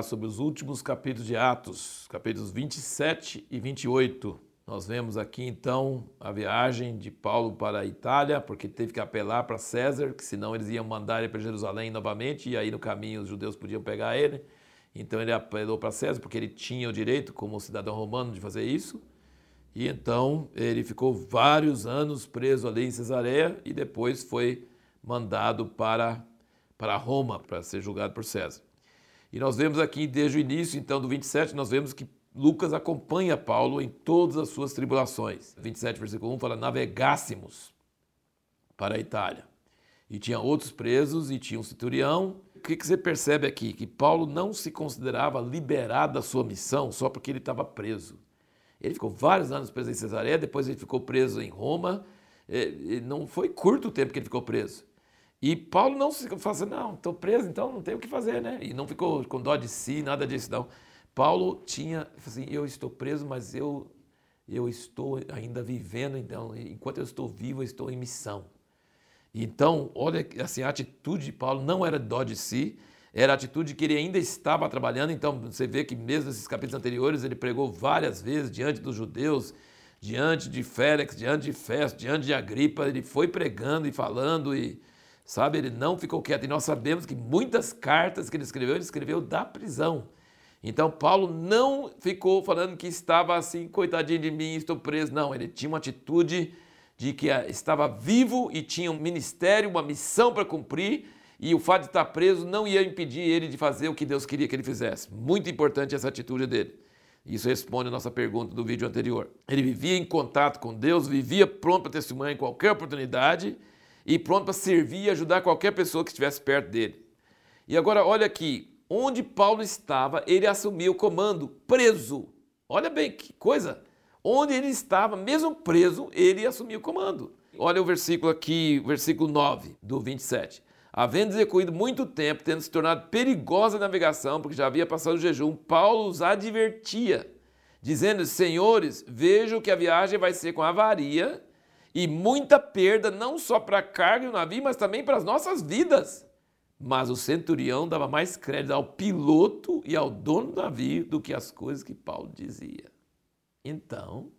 falar sobre os últimos capítulos de Atos, capítulos 27 e 28. Nós vemos aqui então a viagem de Paulo para a Itália, porque teve que apelar para César, que senão eles iam mandar ele para Jerusalém novamente, e aí no caminho os judeus podiam pegar ele. Então ele apelou para César, porque ele tinha o direito, como cidadão romano, de fazer isso. E então ele ficou vários anos preso ali em Cesareia e depois foi mandado para, para Roma para ser julgado por César. E nós vemos aqui desde o início, então, do 27, nós vemos que Lucas acompanha Paulo em todas as suas tribulações. 27, versículo 1 fala: navegássemos para a Itália. E tinha outros presos e tinha um centurião. O que, você percebe aqui? Que Paulo não se considerava liberado da sua missão só porque ele estava preso. Ele ficou vários anos preso em Cesareia, depois ele ficou preso em Roma. É, não foi curto o tempo que ele ficou preso. E Paulo não se fala assim, não, estou preso, então não tenho o que fazer, né? E não ficou com dó de si, nada disso, não. Paulo tinha, assim, eu estou preso, mas eu, eu estou ainda vivendo, então, enquanto eu estou vivo, eu estou em missão. Então, olha, assim, a atitude de Paulo não era dó de si, era a atitude que ele ainda estava trabalhando. Então, você vê que mesmo nesses capítulos anteriores, ele pregou várias vezes diante dos judeus, diante de Félix, diante de Festo, diante de Agripa, ele foi pregando e falando e, sabe, ele não ficou quieto. E nós sabemos que muitas cartas que ele escreveu, ele escreveu da prisão. Então Paulo não ficou falando que estava assim, coitadinho de mim, estou preso. Não, ele tinha uma atitude de que ah, estava vivo e tinha um ministério, uma missão para cumprir, e o fato de estar preso não ia impedir ele de fazer o que Deus queria que ele fizesse. Muito importante essa atitude dele. Isso responde a nossa pergunta do vídeo anterior. Ele vivia em contato com Deus, vivia pronto para testemunhar em qualquer oportunidade e pronto para servir e ajudar qualquer pessoa que estivesse perto dele. E agora olha aqui, onde Paulo estava, ele assumiu o comando, preso. Olha bem que coisa. Onde ele estava, mesmo preso, ele assumiu o comando. Olha o versículo aqui, versículo 9 do 27. Havendo execuído muito tempo, tendo se tornado perigosa a navegação, porque já havia passado o jejum, Paulo os advertia, dizendo: Senhores, vejo que a viagem vai ser com avaria e muita perda, não só para a carga e o navio, mas também para as nossas vidas. Mas o centurião dava mais crédito ao piloto e ao dono do navio do que as coisas que Paulo dizia. Então,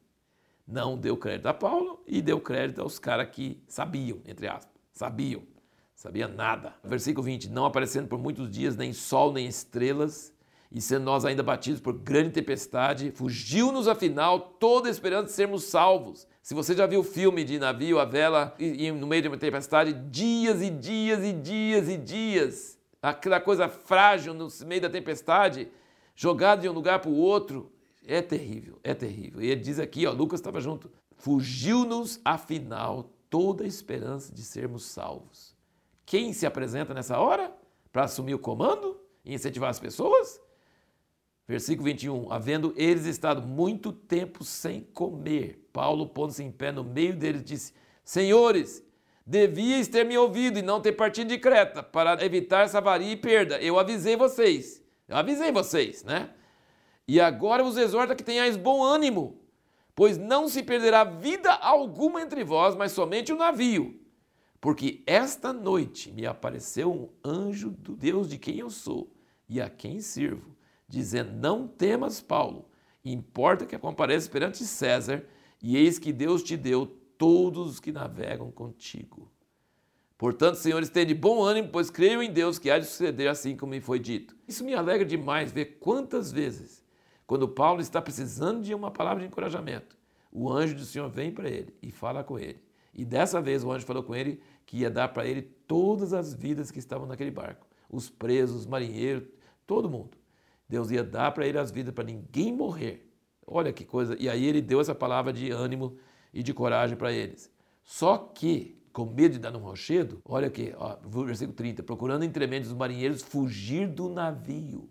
não deu crédito a Paulo e deu crédito aos caras que sabiam, entre aspas, sabiam, sabia nada. Versículo 20: Não aparecendo por muitos dias nem sol nem estrelas, e sendo nós ainda batidos por grande tempestade, fugiu-nos afinal toda a esperança de sermos salvos. Se você já viu filme de navio, a vela, e, e no meio de uma tempestade, dias e dias e dias e dias, aquela coisa frágil no meio da tempestade, jogado de um lugar para o outro, é terrível, é terrível. E ele diz aqui, ó, Lucas estava junto, fugiu-nos afinal toda a esperança de sermos salvos. Quem se apresenta nessa hora para assumir o comando e incentivar as pessoas? Versículo 21. Havendo eles estado muito tempo sem comer, Paulo, pondo-se em pé no meio deles, disse: Senhores, devíeis ter me ouvido e não ter partido de Creta, para evitar essa avaria e perda. Eu avisei vocês. Eu avisei vocês, né? E agora vos exorta que tenhais bom ânimo, pois não se perderá vida alguma entre vós, mas somente o navio. Porque esta noite me apareceu um anjo do Deus de quem eu sou e a quem sirvo dizendo: Não temas, Paulo, importa que compareça perante César, e eis que Deus te deu todos os que navegam contigo. Portanto, senhores, tenham bom ânimo, pois creio em Deus que há de suceder assim como me foi dito. Isso me alegra demais ver quantas vezes, quando Paulo está precisando de uma palavra de encorajamento, o anjo do Senhor vem para ele e fala com ele. E dessa vez o anjo falou com ele que ia dar para ele todas as vidas que estavam naquele barco: os presos, os marinheiros, todo mundo. Deus ia dar para ele as vidas para ninguém morrer. Olha que coisa. E aí ele deu essa palavra de ânimo e de coragem para eles. Só que, com medo de dar um rochedo, olha aqui, ó, versículo 30, procurando entre os marinheiros fugir do navio.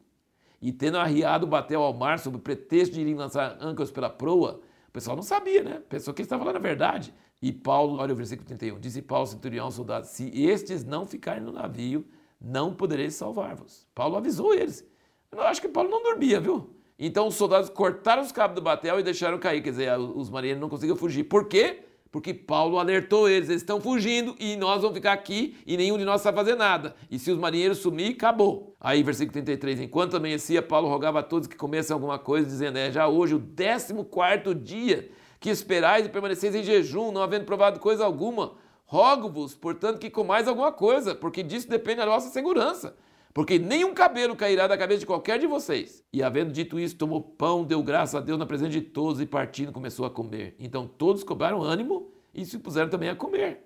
E tendo arriado, bateu ao mar sob o pretexto de irem lançar âncoras pela proa. O pessoal não sabia, né? Pensou que ele estava falando a verdade. E Paulo, olha o versículo 31, disse Paulo, centurião, soldado, se estes não ficarem no navio, não podereis salvar-vos. Paulo avisou eles. Eu acho que Paulo não dormia, viu? Então os soldados cortaram os cabos do batel e deixaram cair. Quer dizer, os marinheiros não conseguiam fugir. Por quê? Porque Paulo alertou eles, eles estão fugindo e nós vamos ficar aqui e nenhum de nós sabe fazer nada. E se os marinheiros sumir, acabou. Aí, versículo 33, enquanto amanhecia, Paulo rogava a todos que comessem alguma coisa, dizendo, é já hoje o décimo quarto dia que esperais e permaneceis em jejum, não havendo provado coisa alguma. Rogo-vos, portanto, que comais alguma coisa, porque disso depende a nossa segurança porque nenhum cabelo cairá da cabeça de qualquer de vocês. E havendo dito isso, tomou pão, deu graças a Deus na presença de todos e partindo começou a comer. Então todos cobraram ânimo e se puseram também a comer.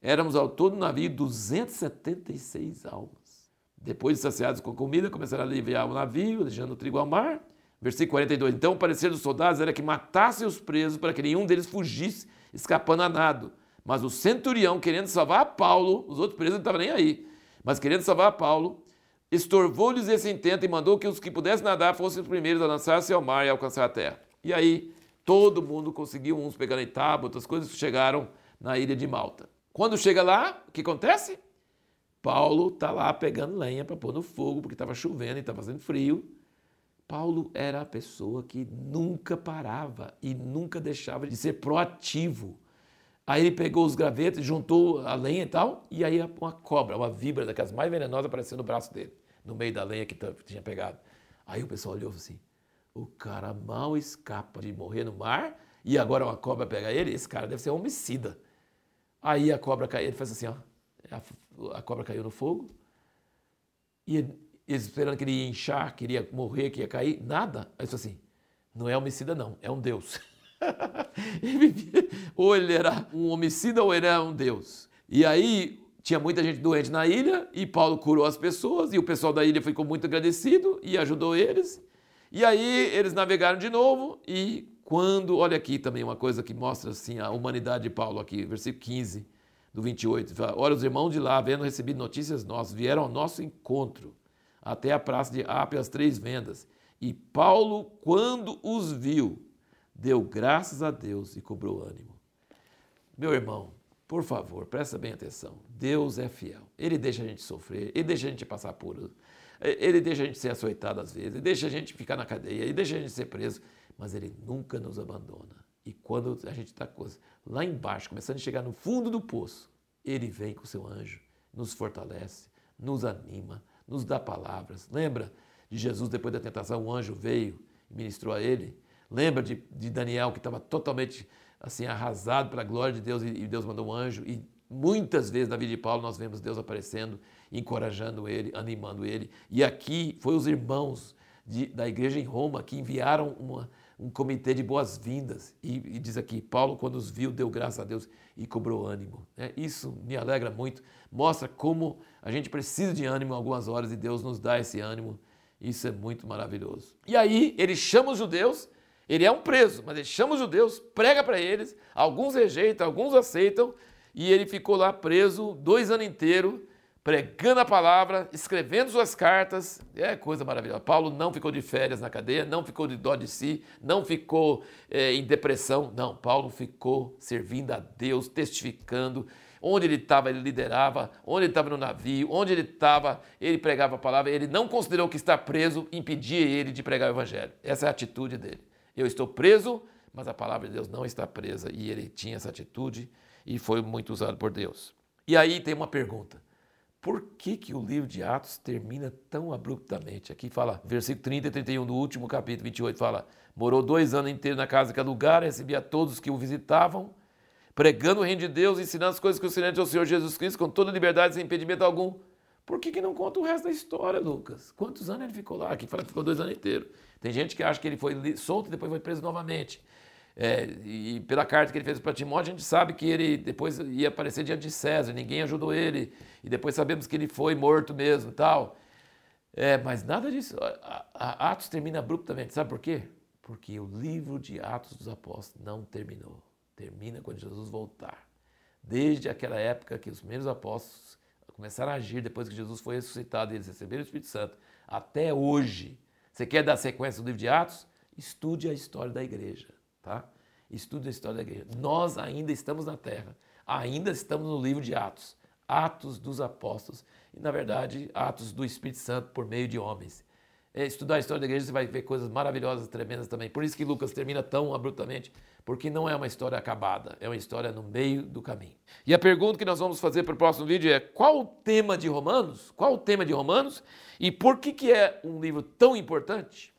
Éramos ao todo no navio 276 almas. Depois de saciados com comida, começaram a aliviar o navio, deixando o trigo ao mar. Versículo 42. Então o parecer dos soldados era que matassem os presos para que nenhum deles fugisse, escapando a nado. Mas o centurião, querendo salvar Paulo, os outros presos não estavam nem aí, mas querendo salvar Paulo, estorvou-lhes esse intento e mandou que os que pudessem nadar fossem os primeiros a lançar-se ao mar e alcançar a terra. E aí todo mundo conseguiu, uns pegando em tábua, outras coisas, chegaram na ilha de Malta. Quando chega lá, o que acontece? Paulo está lá pegando lenha para pôr no fogo, porque estava chovendo e estava fazendo frio. Paulo era a pessoa que nunca parava e nunca deixava de ser proativo. Aí ele pegou os gravetos, juntou a lenha e tal, e aí uma cobra, uma víbora daquelas mais venenosas apareceu no braço dele no meio da lenha que tinha pegado. Aí o pessoal olhou assim: o cara mal escapa de morrer no mar e agora uma cobra pega ele? Esse cara deve ser um homicida. Aí a cobra caiu, ele fez assim: ó, a, a cobra caiu no fogo e ele, eles esperando que ele ia inchar, que ia morrer, que ia cair, nada. Aí disse assim: não é homicida, não, é um Deus. ou ele era um homicida ou ele era um Deus. E aí tinha muita gente doente na ilha e Paulo curou as pessoas e o pessoal da ilha ficou muito agradecido e ajudou eles. E aí eles navegaram de novo e quando, olha aqui também uma coisa que mostra assim a humanidade de Paulo aqui, versículo 15 do 28, fala, Ora, os irmãos de lá, havendo recebido notícias nossas, vieram ao nosso encontro até a praça de Ape, as três vendas. E Paulo, quando os viu, deu graças a Deus e cobrou ânimo. Meu irmão, por favor, presta bem atenção. Deus é fiel. Ele deixa a gente sofrer, ele deixa a gente passar por. Ele deixa a gente ser açoitado às vezes, ele deixa a gente ficar na cadeia, ele deixa a gente ser preso, mas ele nunca nos abandona. E quando a gente está lá embaixo, começando a chegar no fundo do poço, ele vem com seu anjo, nos fortalece, nos anima, nos dá palavras. Lembra de Jesus depois da tentação? O anjo veio e ministrou a ele. Lembra de, de Daniel que estava totalmente assim arrasado pela glória de Deus e Deus mandou um anjo e muitas vezes na vida de Paulo nós vemos Deus aparecendo, encorajando ele, animando ele. E aqui foi os irmãos de, da igreja em Roma que enviaram uma, um comitê de boas-vindas e, e, diz aqui Paulo quando os viu deu graças a Deus e cobrou ânimo. É, isso me alegra muito, mostra como a gente precisa de ânimo algumas horas e Deus nos dá esse ânimo. Isso é muito maravilhoso. E aí ele chama os judeus ele é um preso, mas ele chama os judeus, prega para eles, alguns rejeitam, alguns aceitam, e ele ficou lá preso dois anos inteiros, pregando a palavra, escrevendo suas cartas. É coisa maravilhosa. Paulo não ficou de férias na cadeia, não ficou de dó de si, não ficou é, em depressão. Não, Paulo ficou servindo a Deus, testificando. Onde ele estava, ele liderava. Onde ele estava no navio, onde ele estava, ele pregava a palavra. Ele não considerou que estar preso impedia ele de pregar o evangelho. Essa é a atitude dele. Eu estou preso, mas a palavra de Deus não está presa. E ele tinha essa atitude e foi muito usado por Deus. E aí tem uma pergunta. Por que, que o livro de Atos termina tão abruptamente? Aqui fala, versículo 30 e 31 do último capítulo 28, fala: Morou dois anos inteiros na casa que lugar, recebia todos que o visitavam, pregando o reino de Deus, ensinando as coisas que o ao Senhor Jesus Cristo, com toda liberdade, sem impedimento algum. Por que, que não conta o resto da história, Lucas? Quantos anos ele ficou lá? Aqui fala que ficou dois anos inteiros. Tem gente que acha que ele foi solto e depois foi preso novamente. É, e pela carta que ele fez para Timóteo, a gente sabe que ele depois ia aparecer diante de César, ninguém ajudou ele, e depois sabemos que ele foi morto mesmo tal. É, mas nada disso. Atos termina abruptamente. Sabe por quê? Porque o livro de Atos dos Apóstolos não terminou. Termina quando Jesus voltar. Desde aquela época que os primeiros apóstolos começaram a agir depois que Jesus foi ressuscitado e eles receberam o Espírito Santo, até hoje, você quer dar sequência do livro de Atos? Estude a história da igreja, tá? Estude a história da igreja. Nós ainda estamos na terra, ainda estamos no livro de Atos, Atos dos Apóstolos e, na verdade, Atos do Espírito Santo por meio de homens. é, estudar a história da igreja, você vai ver coisas maravilhosas, tremendas também. Por isso que Lucas termina tão abruptamente, porque não é uma história acabada, é uma história no meio do caminho. E a pergunta que nós vamos fazer para o próximo vídeo é: qual o tema de Romanos? Qual o tema de Romanos? E por que, que é um livro tão importante?